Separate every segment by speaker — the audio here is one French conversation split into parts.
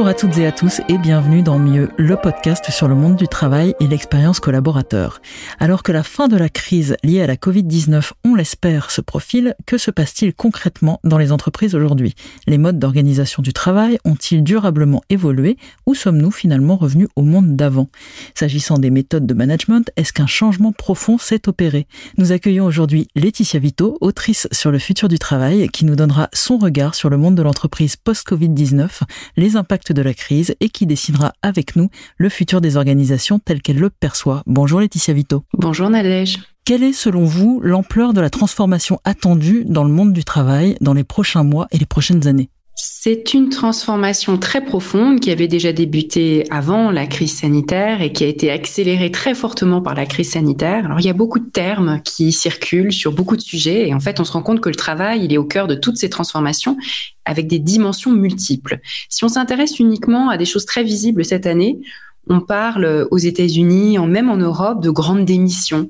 Speaker 1: Bonjour à toutes et à tous et bienvenue dans Mieux, le podcast sur le monde du travail et l'expérience collaborateur. Alors que la fin de la crise liée à la Covid-19, on l'espère, se profile, que se passe-t-il concrètement dans les entreprises aujourd'hui? Les modes d'organisation du travail ont-ils durablement évolué? Ou sommes-nous finalement revenus au monde d'avant? S'agissant des méthodes de management, est-ce qu'un changement profond s'est opéré? Nous accueillons aujourd'hui Laetitia Vito, autrice sur le futur du travail, qui nous donnera son regard sur le monde de l'entreprise post-Covid-19, les impacts de la crise et qui décidera avec nous le futur des organisations telles qu'elles le perçoivent. Bonjour Laetitia Vito.
Speaker 2: Bonjour Nadège.
Speaker 1: Quelle est selon vous l'ampleur de la transformation attendue dans le monde du travail dans les prochains mois et les prochaines années?
Speaker 2: C'est une transformation très profonde qui avait déjà débuté avant la crise sanitaire et qui a été accélérée très fortement par la crise sanitaire. Alors il y a beaucoup de termes qui circulent sur beaucoup de sujets et en fait on se rend compte que le travail il est au cœur de toutes ces transformations avec des dimensions multiples. Si on s'intéresse uniquement à des choses très visibles cette année, on parle aux États-Unis, même en Europe, de grandes démissions,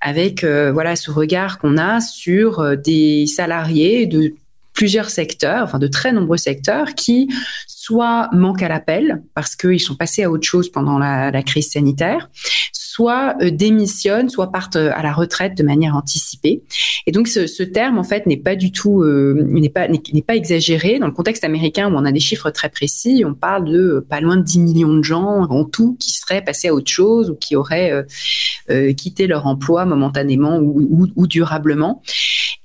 Speaker 2: avec euh, voilà ce regard qu'on a sur euh, des salariés de plusieurs secteurs, enfin de très nombreux secteurs, qui soit manquent à l'appel parce qu'ils sont passés à autre chose pendant la, la crise sanitaire, soit euh, démissionnent, soit partent euh, à la retraite de manière anticipée. Et donc ce, terme en fait n'est pas du tout euh, n'est pas n'est pas exagéré dans le contexte américain où on a des chiffres très précis. On parle de pas loin de 10 millions de gens en tout qui seraient passés à autre chose ou qui auraient quitté leur emploi momentanément ou, ou durablement.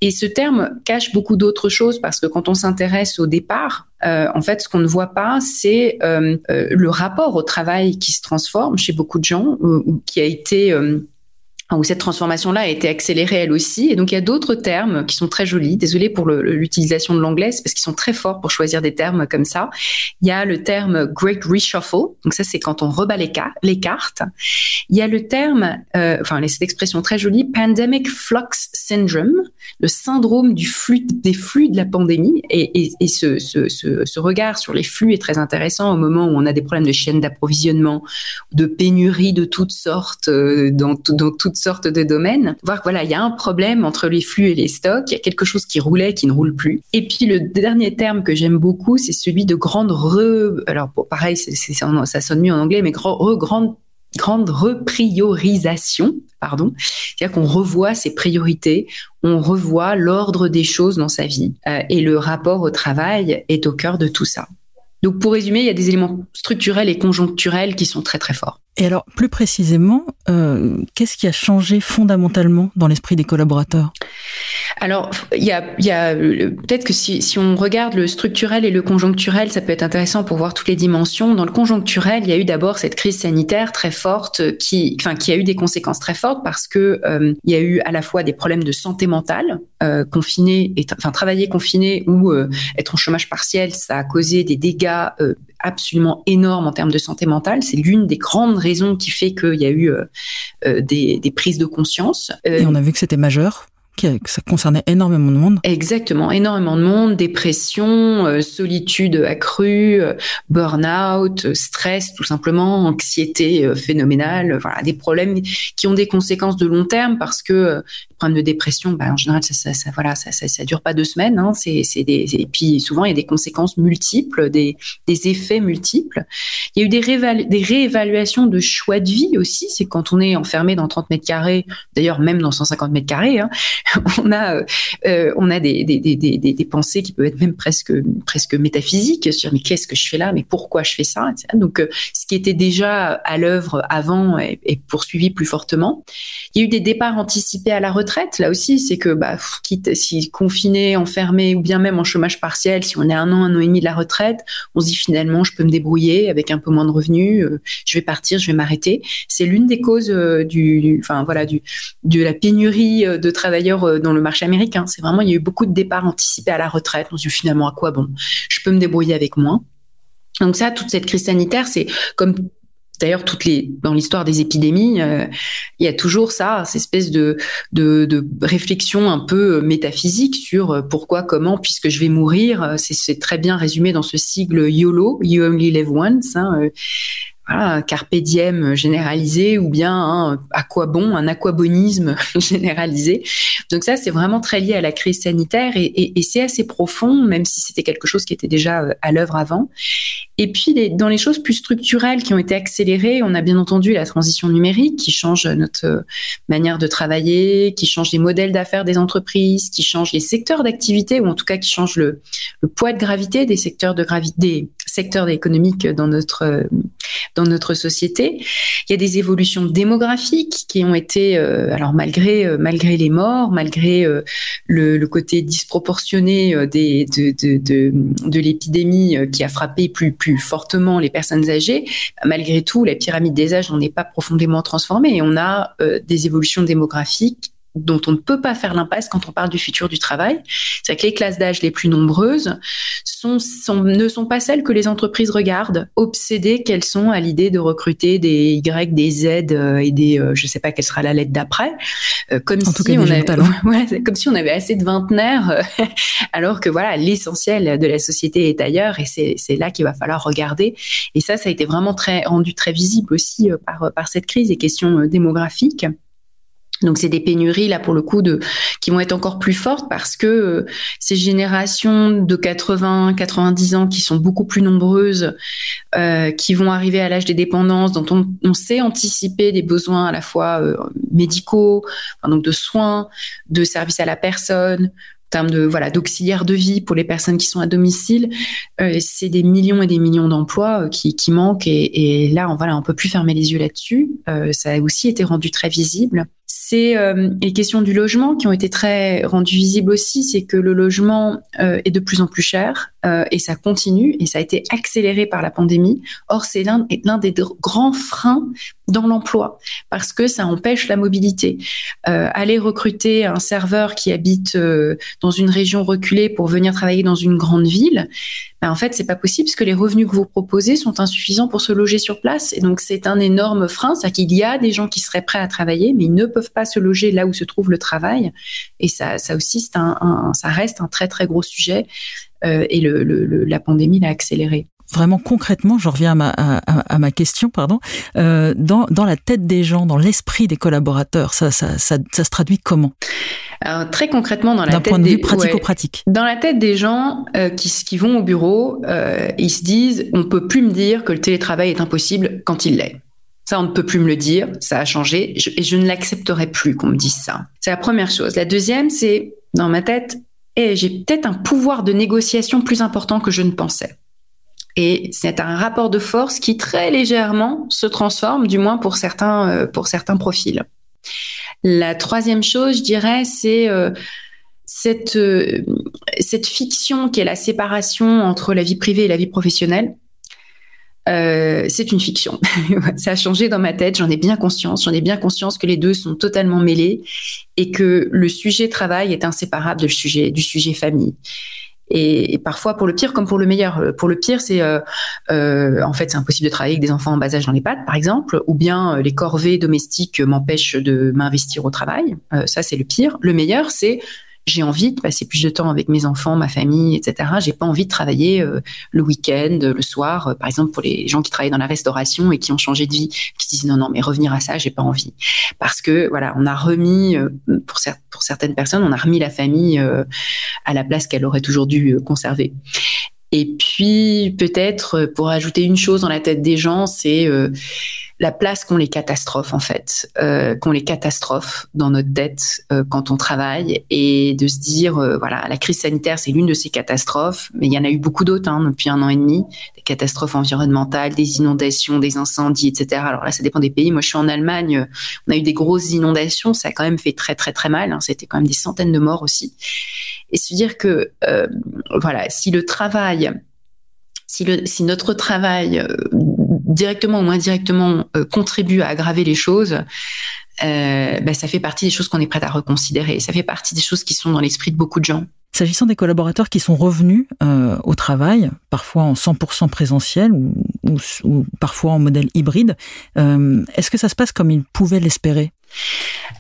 Speaker 2: Et ce terme cache beaucoup d'autres choses parce que quand on s'intéresse au départ, euh, en fait, ce qu'on ne voit pas, c'est euh, euh, le rapport au travail qui se transforme chez beaucoup de gens, qui a été où cette transformation-là a été accélérée elle aussi. Et donc il y a d'autres termes qui sont très jolis. Désolée pour l'utilisation de l'anglais, parce qu'ils sont très forts pour choisir des termes comme ça. Il y a le terme Great Reshuffle. Donc ça c'est quand on rebat les, cartes. Il y a le terme, euh, enfin cette expression très jolie, Pandemic Flux Syndrome, le syndrome du flux des flux de la pandémie. Et, ce, regard sur les flux est très intéressant au moment où on a des problèmes de chaîne d'approvisionnement, de pénurie de toutes sortes euh, dans toutes sortes de domaines, voir que voilà, il y a un problème entre les flux et les stocks, il y a quelque chose qui roulait, qui ne roule plus. Et puis le dernier terme que j'aime beaucoup, c'est celui de grande re, alors pareil, ça sonne mieux en anglais, mais grande grande repriorisation, pardon, c'est-à-dire qu'on revoit ses priorités, on revoit l'ordre des choses dans sa vie, euh, et le rapport au travail est au cœur de tout ça. Donc pour résumer, il y a des éléments structurels et conjoncturels qui sont très très forts.
Speaker 1: Et alors, plus précisément, euh, qu'est-ce qui a changé fondamentalement dans l'esprit des collaborateurs?
Speaker 2: Alors, il y a, y a peut-être que si, si, on regarde le structurel et le conjoncturel, ça peut être intéressant pour voir toutes les dimensions. Dans le conjoncturel, il y a eu d'abord cette crise sanitaire très forte qui, enfin, qui a eu des conséquences très fortes parce que euh, il y a eu à la fois des problèmes de santé mentale, euh, confiné, enfin travailler confiné ou euh, être en chômage partiel, ça a causé des dégâts euh, absolument énorme en termes de santé mentale. C'est l'une des grandes raisons qui fait qu'il y a eu euh, euh, des, des, prises de conscience.
Speaker 1: Et on a vu que c'était majeur que ça concernait énormément de monde.
Speaker 2: Exactement, énormément de monde, dépression, euh, solitude accrue, euh, burn-out, stress tout simplement, anxiété phénoménale, voilà, des problèmes qui ont des conséquences de long terme parce que problème de dépression, bah, en général, ça, ça, voilà, ça, ça, dure pas deux semaines. Hein, c'est, c'est des, et puis souvent il y a des conséquences multiples, des, des effets multiples. Il y a eu des, des réévaluations de choix de vie aussi. C'est quand on est enfermé dans 30 mètres carrés, d'ailleurs même dans 150 mètres carrés, hein, on a, euh, on a des, des, des, des, pensées qui peuvent être même presque, presque métaphysiques sur mais qu'est-ce que je fais là, mais pourquoi je fais ça, etc. Donc euh, ce qui était déjà à l'œuvre avant est, poursuivi plus fortement. Il y a eu des départs anticipés à la retraite là aussi, c'est que, bah, quitte, si confiné, enfermé ou bien même en chômage partiel, si on est un an, un an et demi de la retraite, on se dit finalement, je peux me débrouiller avec un peu moins de revenus, euh, je vais partir, je vais m'arrêter. C'est l'une des causes euh, du, enfin voilà, du, de la pénurie euh, de travailleurs dans le marché américain. C'est vraiment, il y a eu beaucoup de départs anticipés à la retraite. On se dit finalement à quoi bon, je peux me débrouiller avec moins. Donc ça, toute cette crise sanitaire, c'est comme D'ailleurs, toutes les dans l'histoire des épidémies, euh, il y a toujours ça, cette espèce de, de, de réflexion un peu métaphysique sur euh, pourquoi, comment, puisque je vais mourir. C'est très bien résumé dans ce sigle YOLO, You Only Live Once. Hein, un carpe diem généralisé ou bien un aquabon, un aquabonisme généralisé. Donc ça, c'est vraiment très lié à la crise sanitaire et, c'est assez profond, même si c'était quelque chose qui était déjà euh, à l'œuvre avant. Et puis, dans les choses plus structurelles qui ont été accélérées, on a bien entendu la transition numérique qui change notre euh, manière de travailler, qui change les modèles d'affaires des entreprises, qui change les secteurs d'activité ou en tout cas qui change le, poids de gravité des secteurs de gravité, secteurs économiques dans notre dans notre société. Il y a des évolutions démographiques qui ont été, euh, alors malgré euh, malgré les morts, malgré euh, le, côté disproportionné de l'épidémie qui a frappé plus plus fortement les personnes âgées, malgré tout, la pyramide des âges n'en est pas profondément transformée et on a des évolutions démographiques dont on ne peut pas faire l'impasse quand on parle du futur du travail. C'est que les classes d'âge les plus nombreuses sont, sont, ne sont pas celles que les entreprises regardent, obsédées qu'elles sont à l'idée de recruter des Y, des Z euh, et des, euh, je sais pas quelle sera la lettre d'après, euh, comme si on avait, ouais, comme si on avait assez de vingtenaires, alors que voilà, l'essentiel de la société est ailleurs et c'est là qu'il va falloir regarder. Et ça, ça a été vraiment très rendu très visible aussi par par cette crise et questions démographiques. Donc c'est des pénuries là pour le coup de qui vont être encore plus fortes parce que euh, ces générations de 80, 90 ans qui sont beaucoup plus nombreuses, euh, qui vont arriver à l'âge des dépendances, dont on, on, sait anticiper des besoins à la fois euh, médicaux, donc de soins, de services à la personne, en termes de voilà d'auxiliaires de vie pour les personnes qui sont à domicile, euh, c'est des millions et des millions d'emplois euh, qui, qui manquent et, et, là on voilà on peut plus fermer les yeux là-dessus. Ça a aussi été rendu très visible c'est euh, les questions du logement qui ont été très rendues visibles aussi. C'est que le logement euh, est de plus en plus cher euh, et ça continue et ça a été accéléré par la pandémie. Or, c'est l'un des grands freins dans l'emploi parce que ça empêche la mobilité. aller recruter un serveur qui habite dans une région reculée pour venir travailler dans une grande ville, ben, en fait, c'est pas possible parce que les revenus que vous proposez sont insuffisants pour se loger sur place. Et donc, c'est un énorme frein. C'est qu'il y a des gens qui seraient prêts à travailler, mais ils ne peuvent pas se loger là où se trouve le travail. Et ça, ça aussi, c'est un, ça reste un très, très gros sujet. Euh, et le, le, la pandémie l'a accéléré
Speaker 1: vraiment concrètement, je reviens à ma, à, à ma question, pardon, euh, dans, dans la tête des gens, dans l'esprit des collaborateurs, ça, ça, ça, ça se traduit comment?
Speaker 2: Alors, très concrètement, dans la tête
Speaker 1: point de
Speaker 2: des,
Speaker 1: vue pratico-pratique.
Speaker 2: dans la tête des gens euh, qui, qui vont au bureau, euh, ils se disent on peut plus me dire que le télétravail est impossible quand il l'est. Ça, on ne peut plus me le dire. Ça a changé et je ne l'accepterai plus qu'on me dise ça. C'est la première chose. La deuxième, c'est dans ma tête, et eh, j'ai peut-être un pouvoir de négociation plus important que je ne pensais. Et c'est un rapport de force qui très légèrement se transforme, du moins pour certains, euh, pour certains profils. La troisième chose, je dirais, c'est euh, cette, euh, cette fiction qui est la séparation entre la vie privée et la vie professionnelle. C'est une fiction. ça a changé dans ma tête, j'en ai bien conscience. J'en ai bien conscience que les deux sont totalement mêlés et que le sujet travail est inséparable du sujet famille. Et, parfois pour le pire comme pour le meilleur. Euh, pour le pire, c'est euh, euh, en fait c'est impossible de travailler avec des enfants en bas âge dans les pattes, par exemple, ou bien les corvées domestiques m'empêchent de m'investir au travail. ça c'est le pire. Le meilleur, c'est j'ai envie de passer plus de temps avec mes enfants, ma famille, etc. J'ai pas envie de travailler euh, le week-end, le soir. Euh, par exemple, pour les gens qui travaillent dans la restauration et qui ont changé de vie, qui disent non, non, mais revenir à ça, j'ai pas envie. Parce que voilà, on a remis euh, pour, pour certaines personnes, on a remis la famille à la place qu'elle aurait toujours dû conserver. Et puis peut-être pour ajouter une chose dans la tête des gens, c'est la place qu'ont les catastrophes en fait, euh, qu'ont les catastrophes dans notre dette euh, quand on travaille et de se dire euh, voilà la crise sanitaire c'est l'une de ces catastrophes, mais il y en a eu beaucoup d'autres hein, depuis un an et demi, des catastrophes environnementales, des inondations, des incendies, etc. Alors là ça dépend des pays. Moi je suis en Allemagne, on a eu des grosses inondations, ça a quand même fait très très très mal. Hein, C'était quand même des centaines de morts aussi. Et se dire que euh, voilà si le travail si, le, si notre travail euh, directement ou moins directement euh, contribue à aggraver les choses, euh, ben, ça fait partie des choses qu'on est prêt à reconsidérer. Ça fait partie des choses qui sont dans l'esprit de beaucoup de gens.
Speaker 1: S'agissant des collaborateurs qui sont revenus euh, au travail, parfois en 100% présentiel ou, ou, ou, parfois en modèle hybride, euh, est-ce que ça se passe comme ils pouvaient l'espérer?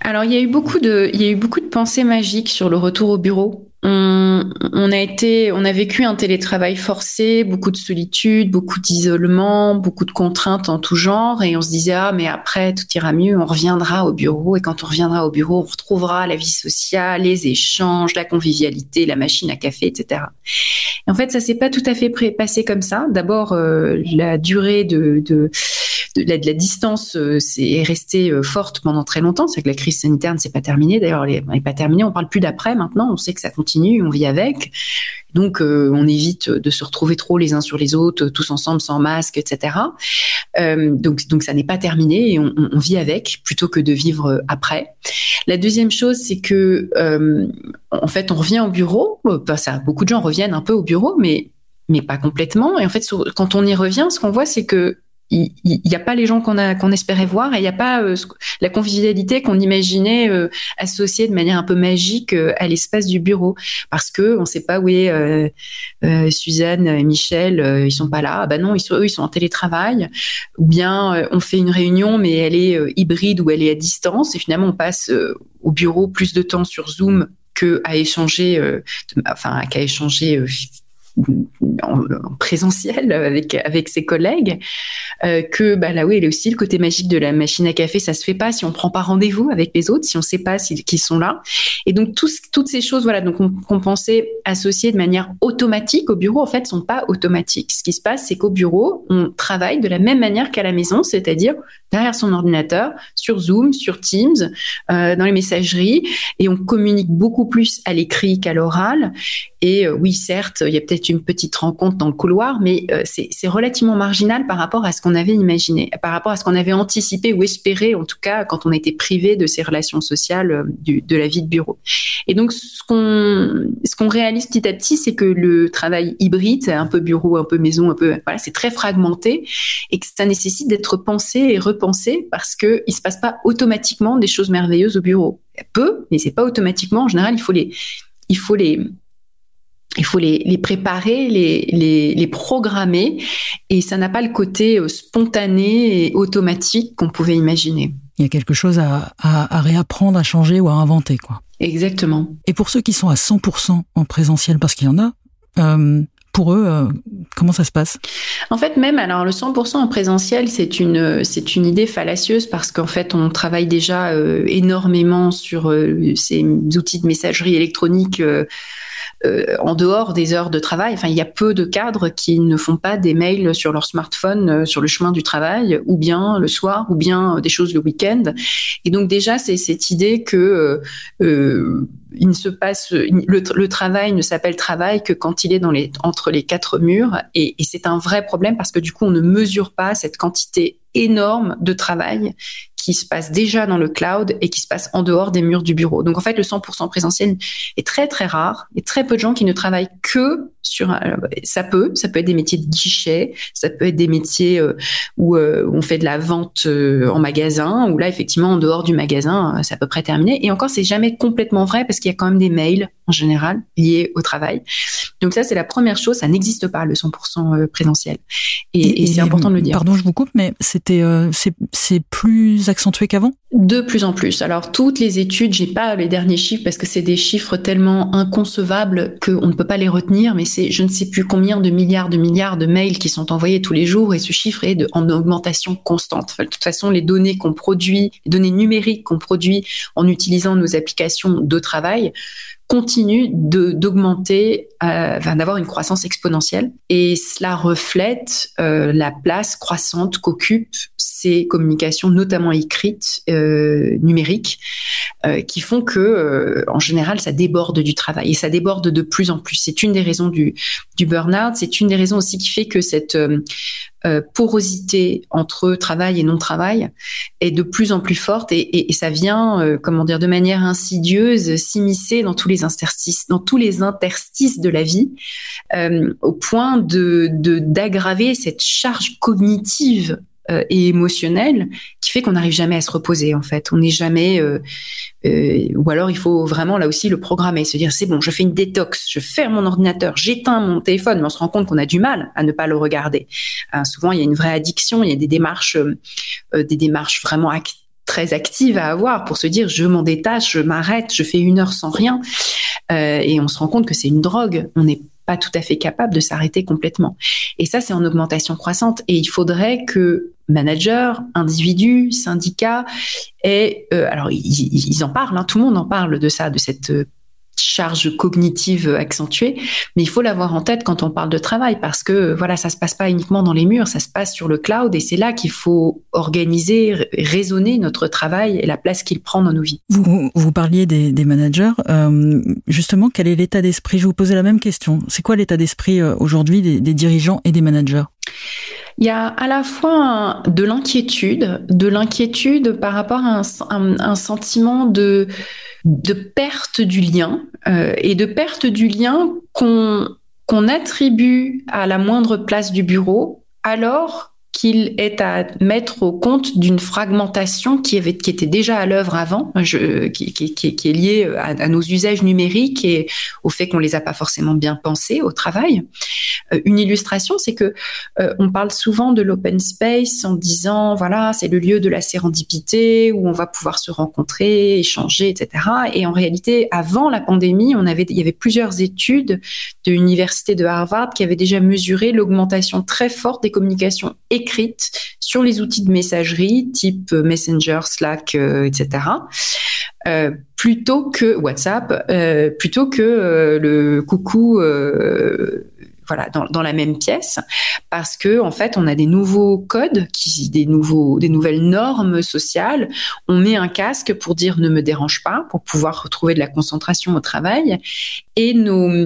Speaker 2: Alors il y a eu beaucoup de, il y a eu beaucoup de pensées magiques sur le retour au bureau. On, a été, on a vécu un télétravail forcé, beaucoup de solitude, beaucoup d'isolement, beaucoup de contraintes en tout genre, et on se disait ah mais après tout ira mieux, on reviendra au bureau, et quand on reviendra au bureau, on retrouvera la vie sociale, les échanges, la convivialité, la machine à café, etc. Et en fait, ça s'est pas tout à fait passé comme ça. D'abord, euh, la durée de, de la, distance euh, est restée euh, forte pendant très longtemps. C'est que la crise sanitaire ne s'est pas terminée. D'ailleurs, elle n'est pas terminée. On parle plus d'après maintenant. On sait que ça continue. On vit avec. Donc, euh, on évite de se retrouver trop les uns sur les autres, tous ensemble, sans masque, etc. donc, donc ça n'est pas terminé et on, vit avec plutôt que de vivre après. La deuxième chose, c'est que en fait, on revient au bureau. ça, beaucoup de gens reviennent un peu au bureau, mais mais pas complètement. Et en fait, quand on y revient, ce qu'on voit, c'est que il n'y a pas les gens qu'on qu'on espérait voir et il n'y a pas euh, la convivialité qu'on imaginait euh, associée de manière un peu magique euh, à l'espace du bureau. Parce que on sait pas où est Suzanne et Michel ils sont pas là. Bah non ils sont eux ils sont en télétravail. Ou bien on fait une réunion mais elle est hybride ou elle est à distance. Et finalement on passe au bureau plus de temps sur Zoom que à échanger enfin qu'à échanger en, présentiel avec avec ses collègues euh, que bah là oui il y aussi le côté magique de la machine à café ça se fait pas si on prend pas rendez-vous avec les autres si on sait pas qu'ils sont là. Et donc tous, toutes ces choses voilà donc qu'on pensait associer de manière automatique au bureau en fait sont pas automatiques. Ce qui se passe c'est qu'au bureau on travaille de la même manière qu'à la maison c'est-à-dire derrière son ordinateur sur Zoom sur Teams euh, dans les messageries et on communique beaucoup plus à l'écrit qu'à l'oral et euh, oui certes il y a peut-être une petite rencontre dans le couloir, mais euh, c'est relativement marginal par rapport à ce qu'on avait imaginé, par rapport à ce qu'on avait anticipé ou espéré, en tout cas quand on était privé de ces relations sociales euh, de la vie de bureau. Et donc ce qu'on ce qu'on réalise petit à petit, c'est que le travail hybride, un peu bureau, un peu maison, un peu voilà, c'est très fragmenté et que ça nécessite d'être pensé et repensé parce que il se passe pas automatiquement des choses merveilleuses au bureau. Peu, mais c'est pas automatiquement. En général, il faut les il faut les il faut les, préparer, les, les, programmer, et ça n'a pas le côté euh, spontané et automatique qu'on pouvait imaginer.
Speaker 1: Il y a quelque chose à, réapprendre, à changer ou à inventer, quoi.
Speaker 2: Exactement.
Speaker 1: Et pour ceux qui sont à 100% en présentiel, parce qu'il y en a, euh, pour eux, euh, comment ça se passe?
Speaker 2: En fait, même alors le 100% en présentiel, c'est une c'est une idée fallacieuse parce qu'en fait, on travaille déjà énormément sur ces outils de messagerie électronique en dehors des heures de travail. Enfin, il y a peu de cadres qui ne font pas des mails sur leur smartphone euh, sur le chemin du travail, ou bien le soir, ou bien des choses le week-end. Et donc déjà, c'est cette idée que euh, il ne se passe le, travail ne s'appelle travail que quand il est dans les entre les quatre murs et c'est un vrai problème parce que du coup on ne mesure pas cette quantité énorme de travail qui se passe déjà dans le cloud et qui se passe en dehors des murs du bureau. Donc en fait, le 100% présentiel est très très rare. A très peu de gens qui ne travaillent que sur. ça peut, ça peut être des métiers de guichet, ça peut être des métiers euh, où, euh, on fait de la vente euh, en magasin, où là effectivement en dehors du magasin, c'est à peu près terminé. Et encore, c'est jamais complètement vrai parce qu'il y a quand même des mails en général liés au travail. Donc ça, c'est la première chose. Ça n'existe pas le 100% présentiel. Et, et, c'est important de le dire.
Speaker 1: Pardon, je vous coupe, mais c'était c'est plus accentué qu'avant?
Speaker 2: De plus en plus. Alors toutes les études, j'ai pas les derniers chiffres parce que c'est des chiffres tellement inconcevables qu'on ne peut pas les retenir, mais c'est je ne sais plus combien de milliards de milliards de mails qui sont envoyés tous les jours et ce chiffre est de, en augmentation constante. de toute façon, les données qu'on produit, les données numériques qu'on produit en utilisant nos applications de travail continue d'augmenter, euh, d'avoir une croissance exponentielle. Et cela reflète euh, la place croissante qu'occupent ces communications, notamment écrites, euh, numériques, euh, qui font que, euh, en général, ça déborde du travail et ça déborde de plus en plus. C'est une des raisons du, du burn-out. C'est une des raisons aussi qui fait que cette porosité entre travail et non-travail est de plus en plus forte et, ça vient, comment dire, de manière insidieuse s'immiscer dans tous les interstices, dans tous les interstices de la vie, au point de d'aggraver cette charge cognitive euh, et émotionnel qui fait qu'on n'arrive jamais à se reposer en fait. On n'est jamais euh, euh, ou alors il faut vraiment là aussi le programmer, se dire c'est bon, je fais une détox, je ferme mon ordinateur, j'éteins mon téléphone, mais on se rend compte qu'on a du mal à ne pas le regarder. souvent il y a une vraie addiction, il y a des démarches, des démarches vraiment très actives à avoir pour se dire je m'en détache, je m'arrête, je fais une heure sans rien. et on se rend compte que c'est une drogue. On n'est pas tout à fait capable de s'arrêter complètement. Et ça, c'est en augmentation croissante. Et il faudrait que managers, individus, syndicats, et alors ils, en parlent, hein, tout le monde en parle de ça, de cette charge cognitive accentuée, mais il faut l'avoir en tête quand on parle de travail parce que voilà, ça se passe pas uniquement dans les murs, ça se passe sur le cloud et c'est là qu'il faut organiser, raisonner notre travail et la place qu'il prend dans nos vies.
Speaker 1: Vous, vous parliez des, managers, euh, justement, quel est l'état d'esprit? Je vous posais la même question. C'est quoi l'état d'esprit euh, aujourd'hui des, dirigeants et des managers?
Speaker 2: Il y a à la fois de l'inquiétude, de l'inquiétude par rapport à un sentiment de de perte du lien euh, et de perte du lien qu'on qu'on attribue à la moindre place du bureau alors qu'il est à mettre au compte d'une fragmentation qui, était déjà à l'œuvre avant, je, qui, est liée à, nos usages numériques et au fait qu'on les a pas forcément bien pensés au travail. Euh, une illustration, c'est que euh, on parle souvent de l'open space en disant voilà c'est le lieu de la sérendipité où on va pouvoir se rencontrer, échanger, etc. Et en réalité, avant la pandémie, on avait il y avait plusieurs études de l'université de Harvard qui avaient déjà mesuré l'augmentation très forte des communications écrite sur les outils de messagerie type Messenger, Slack, euh, etc. Euh, plutôt que WhatsApp, euh, plutôt que le coucou voilà dans, la même pièce parce que en fait on a des nouveaux codes qui des nouveaux des nouvelles normes sociales. On met un casque pour dire ne me dérange pas pour pouvoir retrouver de la concentration au travail. Et nos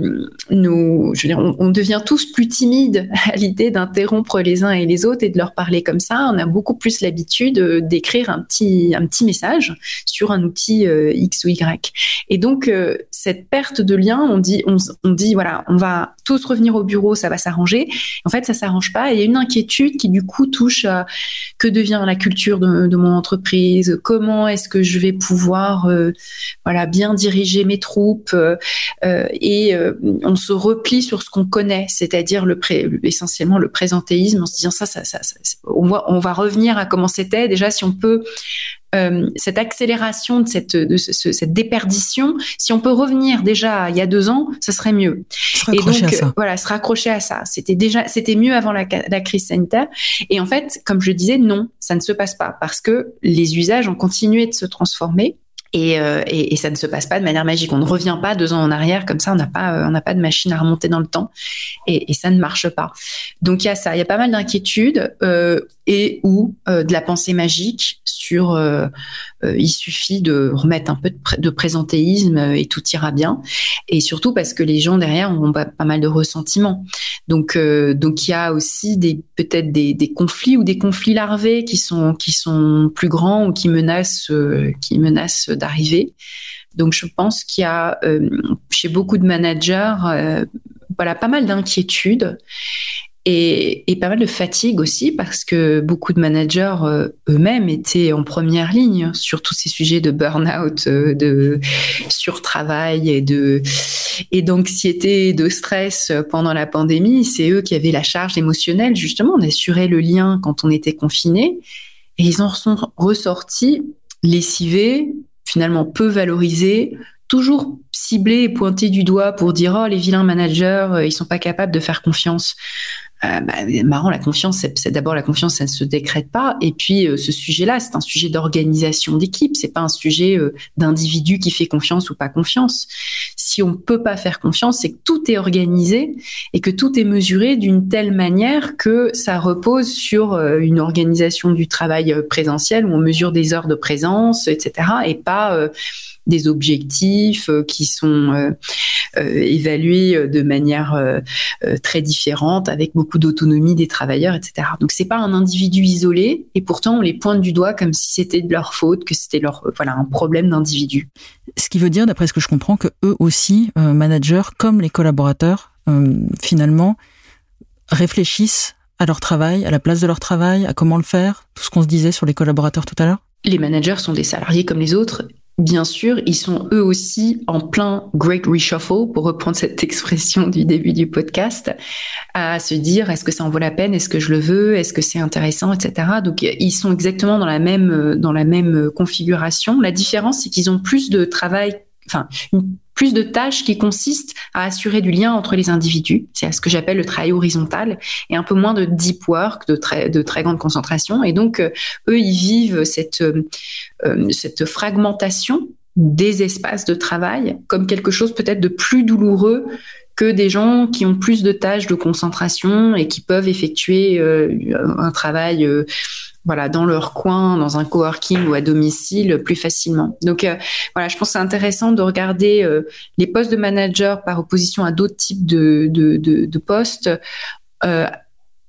Speaker 2: nos on, devient tous plus timides à l'idée d'interrompre les uns et les autres et de leur parler comme ça. On a beaucoup plus l'habitude d'écrire un petit un petit message sur un outil euh, X ou Y. Et donc euh, cette perte de lien on dit on, on dit voilà on va tous revenir au bureau, ça va s'arranger. En fait, ça s'arrange pas. il y a une inquiétude qui du coup touche à que devient la culture de, mon entreprise, comment est-ce que je vais pouvoir, euh, voilà, bien diriger mes troupes. Euh, euh, et on se replie sur ce qu'on connaît, c'est-à-dire le essentiellement le présentéisme, en se disant ça, ça, ça, on on va revenir à comment c'était. Déjà, si on peut euh, cette accélération de cette, de cette déperdition, si on peut revenir déjà il y a deux ans, ce serait mieux.
Speaker 1: et donc
Speaker 2: voilà, se raccrocher à ça. C'était déjà, c'était mieux avant la, la, crise sanitaire. Et en fait, comme je disais, non, ça ne se passe pas parce que les usages ont continué de se transformer. Euh, et, et, ça ne se passe pas de manière magique. On ne revient pas deux ans en arrière comme ça. On n'a pas, euh, on n'a pas de machine à remonter dans le temps, et, et, ça ne marche pas. Donc il y a ça. Il y a pas mal d'inquiétudes euh, et ou euh, de la pensée magique sur. Euh, il suffit de remettre un peu de, de, présentéisme et tout ira bien. Et surtout parce que les gens derrière ont pas, mal de ressentiments. Donc donc il y a aussi peut-être des, conflits ou des conflits larvés qui sont qui sont plus grands ou qui menacent qui menacent d'arriver. Donc je pense qu'il y a euh, chez beaucoup de managers euh, voilà pas mal d'inquiétudes et, pas mal de fatigue aussi parce que beaucoup de managers euh, eux-mêmes étaient en première ligne sur tous ces sujets de burn-out, de surtravail et de et d'anxiété, de stress pendant la pandémie. C'est eux qui avaient la charge émotionnelle justement d'assurer le lien quand on était confiné et ils en sont ressortis lessivés, finalement peu valorisés, toujours ciblés et pointés du doigt pour dire oh les vilains managers, euh, ils sont pas capables de faire confiance. Euh, bah, marrant, la confiance, c'est d'abord la confiance, ça ne se décrète pas. Et puis euh, ce sujet-là, c'est un sujet d'organisation d'équipe. C'est pas un sujet euh, d'individu qui fait confiance ou pas confiance. Si on peut pas faire confiance, c'est que tout est organisé et que tout est mesuré d'une telle manière que ça repose sur une organisation du travail présentiel où on mesure des heures de présence, etc. Et pas des objectifs euh, qui sont euh, euh, évalués de manière très différente, avec beaucoup d'autonomie des travailleurs, etc. Donc c'est pas un individu isolé, et pourtant on les pointe du doigt comme si c'était de leur faute, que c'était leur voilà un problème d'individu.
Speaker 1: Ce qui veut dire, d'après ce que je comprends, que eux aussi, managers comme les collaborateurs, finalement réfléchissent à leur travail, à la place de leur travail, à comment le faire, tout ce qu'on se disait sur les collaborateurs tout à l'heure
Speaker 2: les managers sont des salariés comme les autres bien sûr, ils sont eux aussi en plein great reshuffle, pour reprendre cette expression du début du podcast, à se dire est-ce que ça en vaut la peine, est-ce que je le veux, est-ce que c'est intéressant, etc. Donc ils sont exactement dans la même dans la même configuration. La différence, c'est qu'ils ont plus de travail, plus de tâches qui consistent à assurer du lien entre les individus. C'est ce que j'appelle le travail horizontal et un peu moins de deep work, de très, de très grande concentration. Et donc, eux, ils vivent cette, cette fragmentation des espaces de travail comme quelque chose peut-être de plus douloureux que des gens qui ont plus de tâches de concentration et qui peuvent effectuer euh, un travail euh, voilà dans leur coin, dans un coworking ou à domicile plus facilement. Donc euh, voilà, je pense que c'est intéressant de regarder les postes de manager par opposition à d'autres types de, de, de, de postes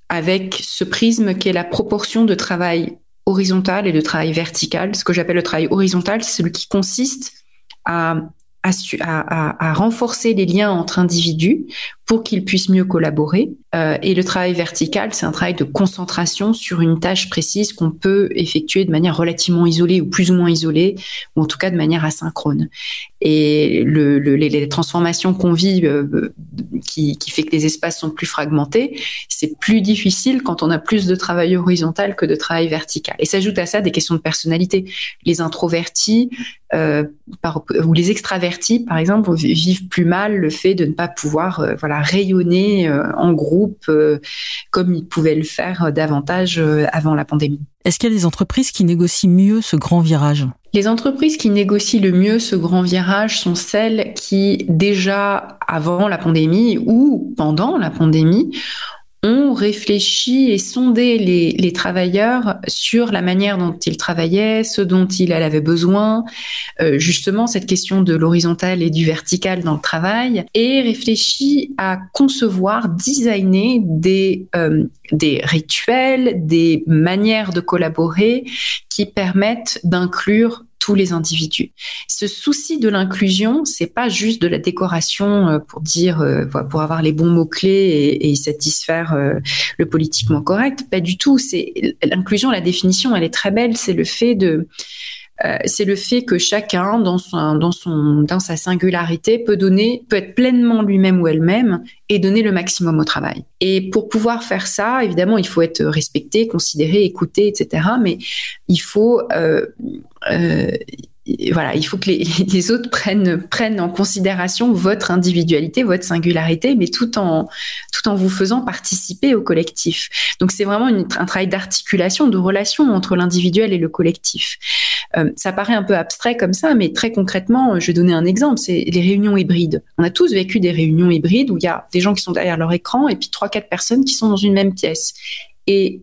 Speaker 2: avec ce prisme qui est la proportion de travail horizontal et de travail vertical. Ce que j'appelle le travail horizontal, c'est celui qui consiste à, à, renforcer les liens entre individus pour qu'ils puissent mieux collaborer. Euh, et le travail vertical, c'est un travail de concentration sur une tâche précise qu'on peut effectuer de manière relativement isolée ou plus ou moins isolée, ou en tout cas de manière asynchrone. Et le, le, les, transformations qu'on vit, euh, qui, qui, fait que les espaces sont plus fragmentés, c'est plus difficile quand on a plus de travail horizontal que de travail vertical. Et s'ajoute à ça des questions de personnalité. Les introvertis euh, ou les extravertis, par exemple, vivent plus mal le fait de ne pas pouvoir voilà rayonner euh, en groupe euh, comme ils pouvaient le faire davantage euh, avant la pandémie.
Speaker 1: Est-ce qu'il y a des entreprises qui négocient mieux ce grand virage?
Speaker 2: Les entreprises qui négocient le mieux ce grand virage sont celles qui, déjà avant la pandémie ou pendant la pandémie, ont réfléchi et sondé les, les, travailleurs sur la manière dont ils travaillaient, ce dont ils avaient besoin, euh, justement cette question de l'horizontal et du vertical dans le travail, et réfléchi à concevoir, designer des, euh, des rituels, des manières de collaborer qui permettent d'inclure tous les individus. Ce souci de l'inclusion, c'est pas juste de la décoration euh, pour dire, euh, pour avoir les bons mots clés et, satisfaire euh, le politiquement correct. Pas du tout. C'est l'inclusion, la définition, elle est très belle. C'est le fait de euh, c'est le fait que chacun, dans son, dans son, dans sa singularité, peut donner, peut être pleinement lui-même ou elle-même et donner le maximum au travail. Et pour pouvoir faire ça, évidemment, il faut être respecté, considéré, écouté, etc. Mais il faut euh, euh, voilà, il faut que les, autres prennent prennent en considération votre individualité, votre singularité, mais tout en tout en vous faisant participer au collectif. Donc c'est vraiment une, un travail d'articulation, de relation entre l'individuel et le collectif. Euh, ça paraît un peu abstrait comme ça, mais très concrètement, je vais donner un exemple, c'est les réunions hybrides. On a tous vécu des réunions hybrides où il y a des gens qui sont derrière leur écran et puis trois quatre personnes qui sont dans une même pièce. Et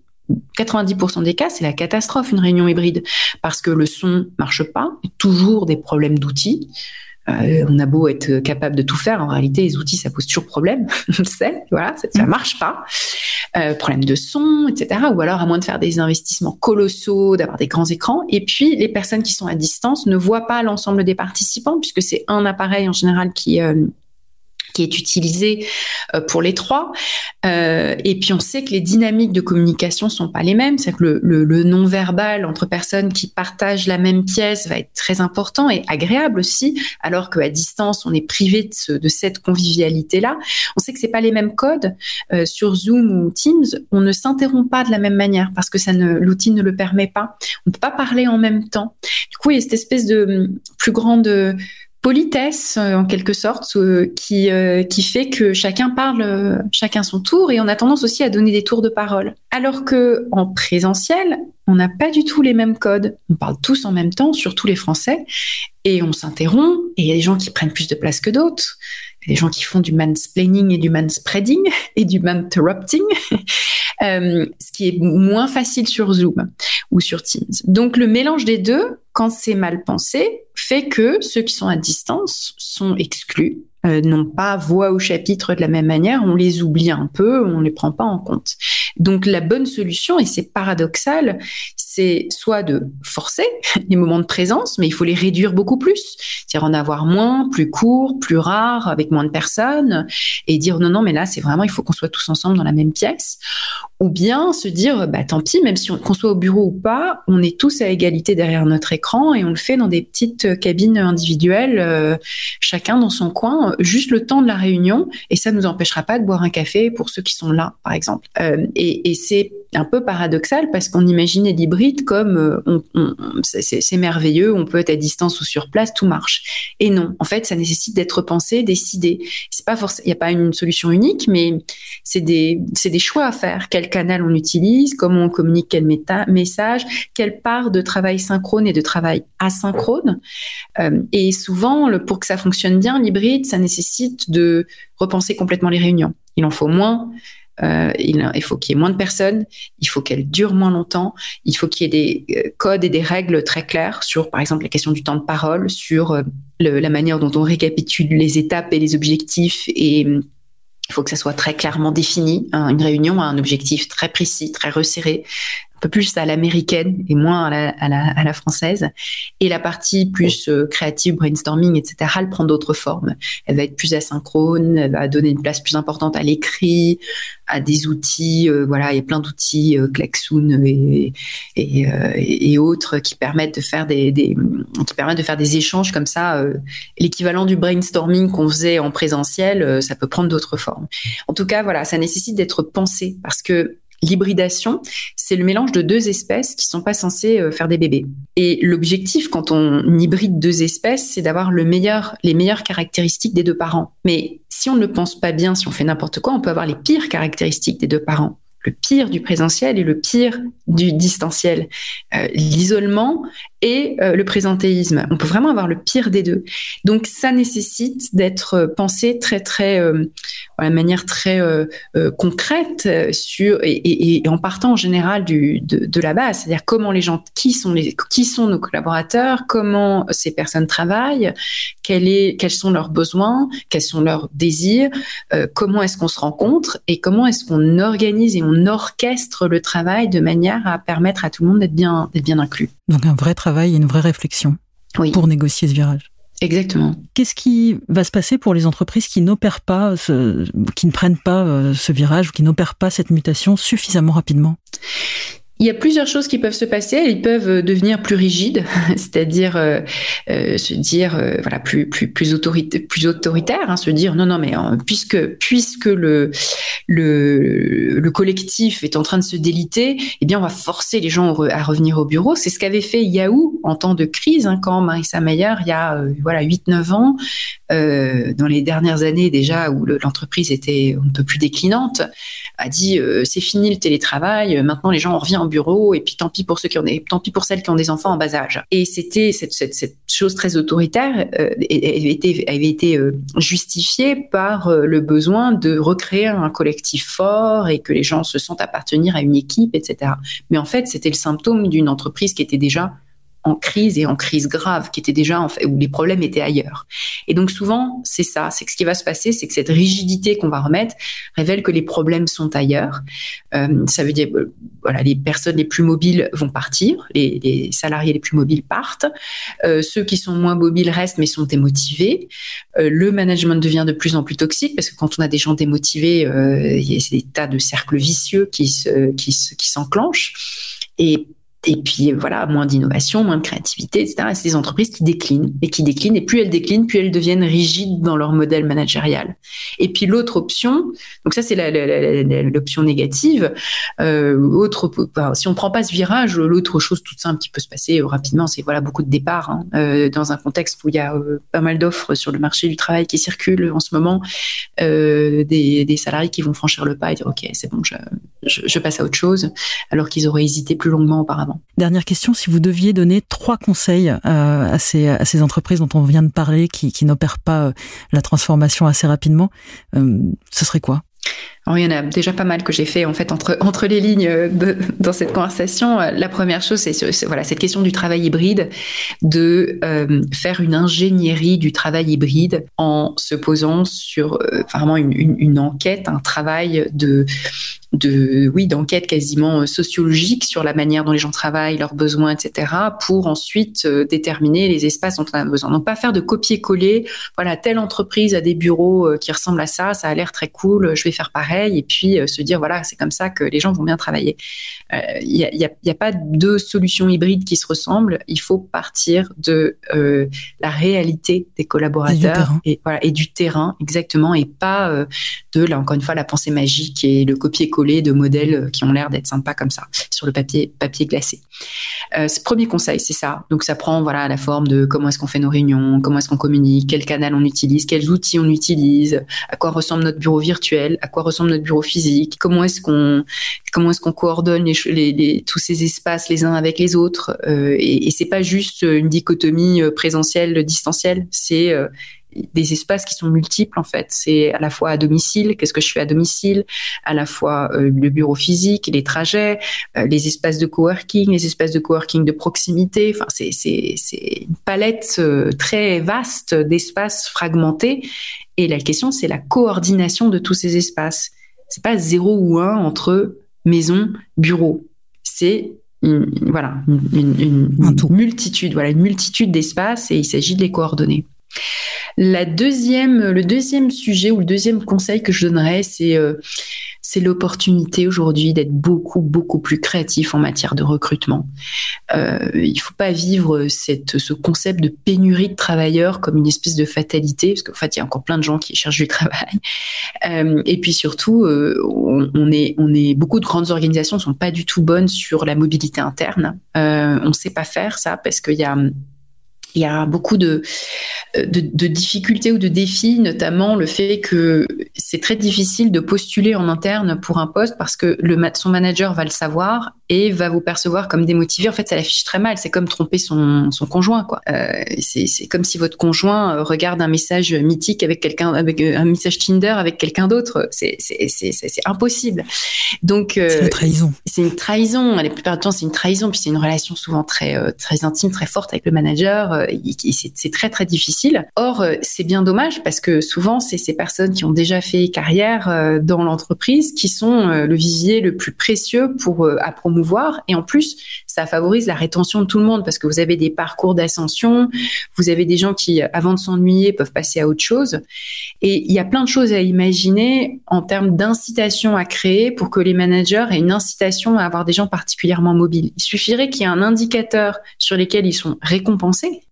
Speaker 2: 90% des cas, c'est la catastrophe, une réunion hybride, parce que le son marche pas, toujours des problèmes d'outils. Euh, on a beau être capable de tout faire, en réalité, les outils, ça pose toujours problème, on le sait, voilà, ça, ça mm. marche pas. Euh, problème de son, etc. Ou alors, à moins de faire des investissements colossaux, d'avoir des grands écrans. Et puis, les personnes qui sont à distance ne voient pas l'ensemble des participants, puisque c'est un appareil en général qui, euh, qui est utilisé euh, pour les trois. Euh, et puis on sait que les dynamiques de communication sont pas les mêmes. C'est que le, le, le non-verbal entre personnes qui partagent la même pièce va être très important et agréable aussi, alors qu'à distance on est privé de, ce, de cette convivialité-là. On sait que c'est pas les mêmes codes euh, sur Zoom ou Teams. On ne s'interrompt pas de la même manière parce que ne l'outil ne le permet pas. On peut pas parler en même temps. Du coup, il y a cette espèce de hum, plus grande politesse euh, en quelque sorte euh, qui euh, qui fait que chacun parle chacun son tour et on a tendance aussi à donner des tours de parole. Alors que en présentiel on n'a pas du tout les mêmes codes. On parle tous en même temps surtout les français et on s'interrompt et il y a des gens qui prennent plus de place que d'autres des gens qui font du mansplaining et du manspreading et du manterrupting, euh, ce qui est moins facile sur Zoom ou sur Teams. Donc le mélange des deux, quand c'est mal pensé, fait que ceux qui sont à distance sont exclus euh, n'ont pas voix au chapitre de la même manière, on les oublie un peu, on les prend pas en compte. Donc la bonne solution, et c'est paradoxal, c'est soit de forcer les moments de présence, mais il faut les réduire beaucoup plus, c'est-à-dire en avoir moins, plus court, plus rare, avec moins de personnes, et dire non, non, mais là, c'est vraiment, il faut qu'on soit tous ensemble dans la même pièce, ou bien se dire, bah tant pis, même si on, qu'on soit au bureau ou pas, on est tous à égalité derrière notre écran et on le fait dans des petites cabines individuelles, euh, chacun dans son coin temps, juste le temps de la réunion, et ça ne nous empêchera pas de boire un café pour ceux qui sont là, par exemple. Euh, et, c'est un peu paradoxal parce qu'on imaginait comme euh, c'est merveilleux, on peut être à distance ou sur place, tout marche. Et non, en fait, ça nécessite d'être pensé, décidé. C'est pas forcément, il n'y a pas une solution unique, mais c'est des, choix à faire. Quel canal on utilise, comment on communique quel message, quelle part de travail synchrone et de travail asynchrone. Euh, et souvent, pour que ça fonctionne bien, l'hybride, ça nécessite de repenser complètement les réunions. Il en faut moins. Euh, il, faut qu'il y ait moins de personnes, il faut qu'elles durent moins longtemps, il faut qu'il y ait des euh, codes et des règles très claires sur, par exemple, la question du temps de parole, sur euh, la manière dont on récapitule les étapes et les objectifs et il faut que ça soit très clairement défini. Une réunion a un objectif très précis, très resserré peu plus à l'américaine et moins à la, à, la, à la, française. Et la partie plus euh, créative, brainstorming, etc., elle prend d'autres formes. Elle va être plus asynchrone, elle va donner une place plus importante à l'écrit, à des outils. Euh, voilà, il y a plein d'outils, euh, Klaxoon et, et, euh, et, autres qui permettent de faire des, des, qui permettent de faire des échanges comme ça. L'équivalent du brainstorming qu'on faisait en présentiel, ça peut prendre d'autres formes. En tout cas, voilà, ça nécessite d'être pensé parce que L'hybridation, c'est le mélange de deux espèces qui sont pas censées euh, faire des bébés. Et l'objectif quand on hybride deux espèces, c'est d'avoir le meilleur, les meilleures caractéristiques des deux parents. Mais si on ne pense pas bien, si on fait n'importe quoi, on peut avoir les pires caractéristiques des deux parents le pire du présentiel et le pire du distanciel. Euh, L'isolement et euh, le présentéisme. On peut vraiment avoir le pire des deux. Donc ça nécessite d'être pensé très très euh, de manière très euh, euh concrète sur et, en partant en général de, la base, c'est-à-dire comment les gens, qui sont les, qui sont nos collaborateurs, comment ces personnes travaillent, quels sont leurs besoins, quels sont leurs désirs, euh, comment est-ce qu'on se rencontre et comment est-ce qu'on organise et on orchestre le travail de manière à permettre à tout le monde d'être bien, d'être bien inclus.
Speaker 1: Donc un vrai travail et une vraie réflexion
Speaker 2: oui.
Speaker 1: pour négocier ce virage.
Speaker 2: Exactement.
Speaker 1: Qu'est-ce qui va se passer pour les entreprises qui n'opèrent pas, ce, qui ne prennent pas euh, ce virage ou qui n'opèrent pas cette mutation suffisamment rapidement?
Speaker 2: Il y a plusieurs choses qui peuvent se passer. Ils peuvent euh, devenir plus rigides, c'est-à-dire euh, euh, se dire voilà plus plus plus autorité, plus autoritaire, hein, se dire non non mais puisque puisque le le le collectif est en train de se déliter, eh bien on va forcer les gens à revenir au bureau. C'est ce qu'avait fait Yahoo en temps de crise hein, quand Marissa Mayer il y a voilà 8 9 ans dans les dernières années déjà où l'entreprise était un peu plus déclinante a dit c'est fini le télétravail, maintenant les gens reviennent bureau et puis tant pis pour ceux qui ont des, tant pis pour celles qui ont des enfants en bas âge. Et c'était cette, chose très autoritaire euh, avait été, avait été euh, justifiée par euh, le besoin de recréer un collectif fort et que les gens se sentent appartenir à une équipe, etc. Mais en fait, c'était le symptôme d'une entreprise qui était déjà en crise et en crise grave, qui était déjà en fait, où les problèmes étaient ailleurs. Et donc souvent, c'est ça, c'est que ce qui va se passer, c'est que cette rigidité qu'on va remettre révèle que les problèmes sont ailleurs. Euh, ça veut dire, euh, voilà, les personnes les plus mobiles vont partir, les, salariés les plus mobiles partent, euh, ceux qui sont moins mobiles restent mais sont démotivés. Le management devient de plus en plus toxique parce que quand on a des gens démotivés, il y a des tas de cercles vicieux qui se, qui, qui s'enclenchent. Et et puis voilà, moins d'innovation, moins de créativité, etc. c'est des entreprises qui déclinent et qui déclinent. Et plus elles déclinent, plus elles deviennent rigides dans leur modèle managérial. Et puis l'autre option, donc ça c'est l'option négative. Euh, autre, si on prend pas ce virage, l'autre chose toute simple qui peut se passer rapidement, c'est voilà beaucoup de départs hein, euh, dans un contexte où il y a euh, pas mal d'offres sur le marché du travail qui circulent en ce moment, euh, des, salariés qui vont franchir le pas et dire ok c'est bon, je, je, je passe à autre chose, alors qu'ils auraient hésité plus longuement auparavant.
Speaker 1: Dernière question, si vous deviez donner trois conseils euh, à, ces, entreprises dont on vient de parler, qui, qui n'opèrent pas euh, la transformation assez rapidement, euh, ce serait quoi?
Speaker 2: Il y en a déjà pas mal que j'ai fait en fait entre entre les lignes de, dans cette conversation. La première chose, c'est voilà cette question du travail hybride, de euh, faire une ingénierie du travail hybride en se posant sur euh, vraiment une, une, enquête, un travail de de oui d'enquête quasiment sociologique sur la manière dont les gens travaillent, leurs besoins, etc. pour ensuite euh, déterminer les espaces dont on a besoin. Donc pas faire de copier-coller. Voilà, telle entreprise a des bureaux euh, qui ressemblent à ça, ça a l'air très cool, je vais faire pareil pareil et puis se dire voilà c'est comme ça que les gens vont bien travailler. Il n'y a, y a, y a, pas deux solutions hybrides qui se ressemblent. Il faut partir de la réalité des collaborateurs et, voilà et du terrain exactement et pas de là encore une fois la pensée magique et le copier-coller de modèles qui ont l'air d'être sympas comme ça sur le papier papier glacé. Euh, ce premier conseil, c'est ça. Donc ça prend voilà la forme de comment est-ce qu'on fait nos réunions, comment est-ce qu'on communique, quel canal on utilise, quels outils on utilise, à quoi ressemble notre bureau virtuel, à quoi ressemble notre bureau physique, comment est-ce qu'on comment est-ce qu'on coordonne tous ces espaces les uns avec les autres. Euh, et, et c'est pas juste une dichotomie euh, présentielle distancielle, c'est euh, des espaces qui sont multiples en fait. C'est à la fois à domicile, qu'est-ce que je fais à domicile, à la fois euh, le bureau physique, les trajets, euh, les espaces de coworking, les espaces de coworking de proximité. Enfin, c'est c'est c'est une palette euh, très vaste d'espaces fragmentés. Et la question, c'est la coordination de tous ces espaces. C'est pas zéro ou un entre maison, bureau. C'est une, voilà une, une, une multitude, voilà une multitude d'espaces et il s'agit de les coordonner. La deuxième, le deuxième sujet ou le deuxième conseil que je donnerais, c'est euh, l'opportunité aujourd'hui d'être beaucoup beaucoup plus créatif en matière de recrutement. Euh, il faut pas vivre cette ce concept de pénurie de travailleurs comme une espèce de fatalité parce qu'en fait il y a encore plein de gens qui cherchent du travail. Euh, et puis surtout on, est on est beaucoup de grandes organisations sont pas du tout bonnes sur la mobilité interne. On sait pas faire ça parce qu'il y a il y a beaucoup de, de, difficultés ou de défis, notamment le fait que c'est très difficile de postuler en interne pour un poste parce que son manager va le savoir et va vous percevoir comme démotivé. En fait, ça l'affiche très mal. C'est comme tromper son, son conjoint, quoi. Euh, c'est comme si votre conjoint euh, regarde un message mythique avec quelqu'un, avec euh, un message Tinder avec quelqu'un d'autre. C'est impossible. Donc,
Speaker 1: euh, c'est une trahison.
Speaker 2: C'est une trahison. La plupart du temps, c'est une trahison. Puis c'est une relation souvent très, très intime, très forte avec le manager. c'est très, très difficile. Or, c'est bien dommage parce que souvent, c'est ces personnes qui ont déjà fait carrière dans l'entreprise qui sont le vivier le plus précieux pour à promouvoir et en plus, ça favorise la rétention de tout le monde parce que vous avez des parcours d'ascension, vous avez des gens qui, avant de s'ennuyer, peuvent passer à autre chose. Et il y a plein de choses à imaginer en termes d'incitation à créer pour que les managers aient une incitation à avoir des gens particulièrement mobiles. Il suffirait qu'il y ait un indicateur sur lesquels ils sont récompensés,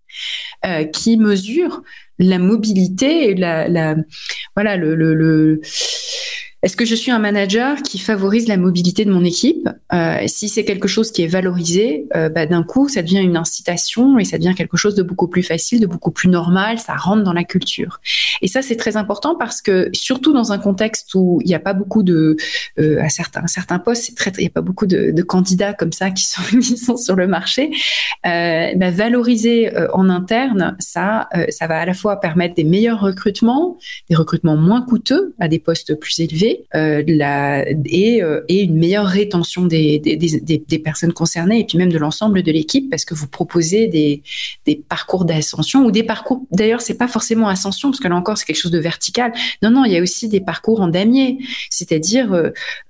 Speaker 2: euh, qui mesure la mobilité et la, voilà le est-ce que je suis un manager qui favorise la mobilité de mon équipe? Euh, Si c'est quelque chose qui est valorisé, euh, bah, d'un coup, ça devient une incitation et ça devient quelque chose de beaucoup plus facile, de beaucoup plus normal. Ça rentre dans la culture. Et ça, c'est très important parce que surtout dans un contexte où il n'y a pas beaucoup de, euh, à certains, certains postes, il n'y a pas beaucoup de, candidats comme ça qui sont, qui sont sur le marché. Bah, valoriser en interne, ça, ça va à la fois permettre des meilleurs recrutements, des recrutements moins coûteux à des postes plus élevés euh, euh, et, une meilleure rétention des, personnes concernées et puis même de l'ensemble de l'équipe parce que vous proposez des, parcours d'ascension ou des parcours d'ailleurs c'est pas forcément ascension parce que là encore c'est quelque chose de vertical. Non non il y a aussi des parcours en damier. C'est-à-dire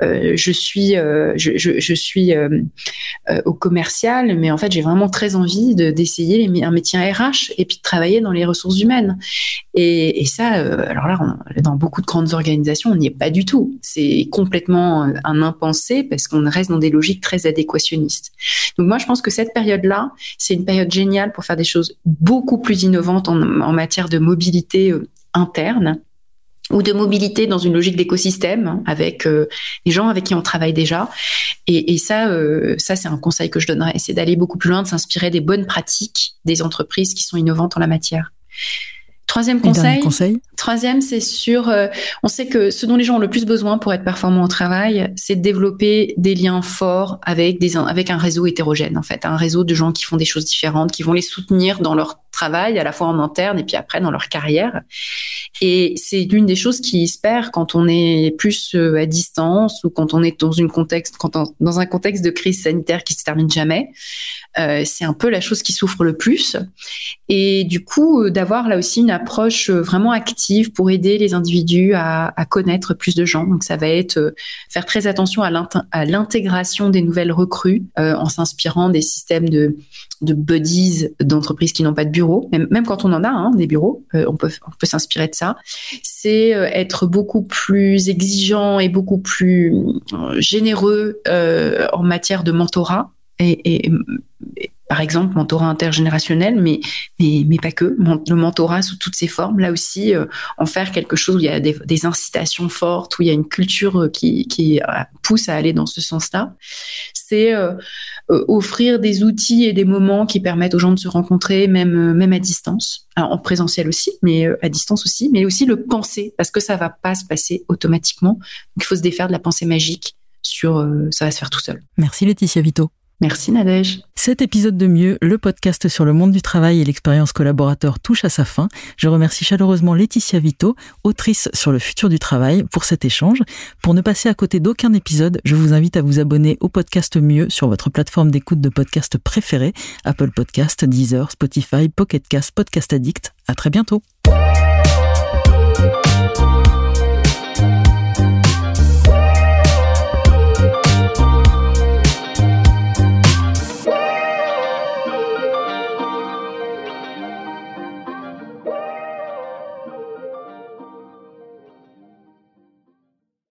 Speaker 2: euh, je suis je, suis au commercial mais en fait j'ai vraiment très envie d'essayer un métier RH et puis de travailler dans les ressources humaines. Et ça alors là dans beaucoup de grandes organisations on n'y est pas du tout C'est complètement euh, un impensé parce qu'on reste dans des logiques très adéquationnistes. Donc moi, je pense que cette période-là, c'est une période géniale pour faire des choses beaucoup plus innovantes en, matière de mobilité euh, interne ou de mobilité dans une logique d'écosystème avec euh, les gens avec qui on travaille déjà. Et, ça, ça c'est un conseil que je donnerais, c'est d'aller beaucoup plus loin, de s'inspirer des bonnes pratiques des entreprises qui sont innovantes en la matière. Troisième conseil, conseil, Troisième, c'est sur. Euh, on sait que ce dont les gens ont le plus besoin pour être performants au travail, c'est de développer des liens forts avec des avec un réseau hétérogène en fait, un réseau de gens qui font des choses différentes, qui vont les soutenir dans leur travail à la fois en interne et puis après dans leur carrière. Et c'est l'une des choses qui se perd quand on est plus euh, à distance ou quand on est dans une contexte, quand dans un contexte de crise sanitaire qui se termine jamais. Euh, c'est un peu la chose qui souffre le plus. Et du coup, euh, d'avoir là aussi une approche euh, vraiment active pour aider les individus à, connaître plus de gens. Donc ça va être faire très attention à l'intégration des nouvelles recrues en s'inspirant des systèmes de, de buddies d'entreprises qui n'ont pas de bureau même, quand on en a hein, des bureaux, on peut, on peut s'inspirer de ça. C'est être beaucoup plus exigeant et beaucoup plus généreux en matière de mentorat. Et, par exemple, mentorat intergénérationnel, mais, mais, mais pas que, le mentorat sous toutes ses formes. Là aussi, euh, en faire quelque chose où il y a des, incitations fortes, où il y a une culture euh, qui, euh, pousse à aller dans ce sens-là. C'est offrir des outils et des moments qui permettent aux gens de se rencontrer, même, même à distance, en présentiel aussi, mais à distance aussi, mais aussi le penser, parce que ça va pas se passer automatiquement. Il faut se défaire de la pensée magique sur ça va se faire tout seul.
Speaker 1: Merci Laetitia Vito.
Speaker 2: Merci Nadège.
Speaker 1: Cet épisode de Mieux, le podcast sur le monde du travail et l'expérience collaborateur touche à sa fin. Je remercie chaleureusement Laetitia Vito, autrice sur le futur du travail, pour cet échange. Pour ne passer à côté d'aucun épisode, je vous invite à vous abonner au podcast Mieux sur votre plateforme d'écoute de podcast préférée, Apple Podcast, Deezer, Spotify, Pocket Cast, Podcast Addict. À très bientôt.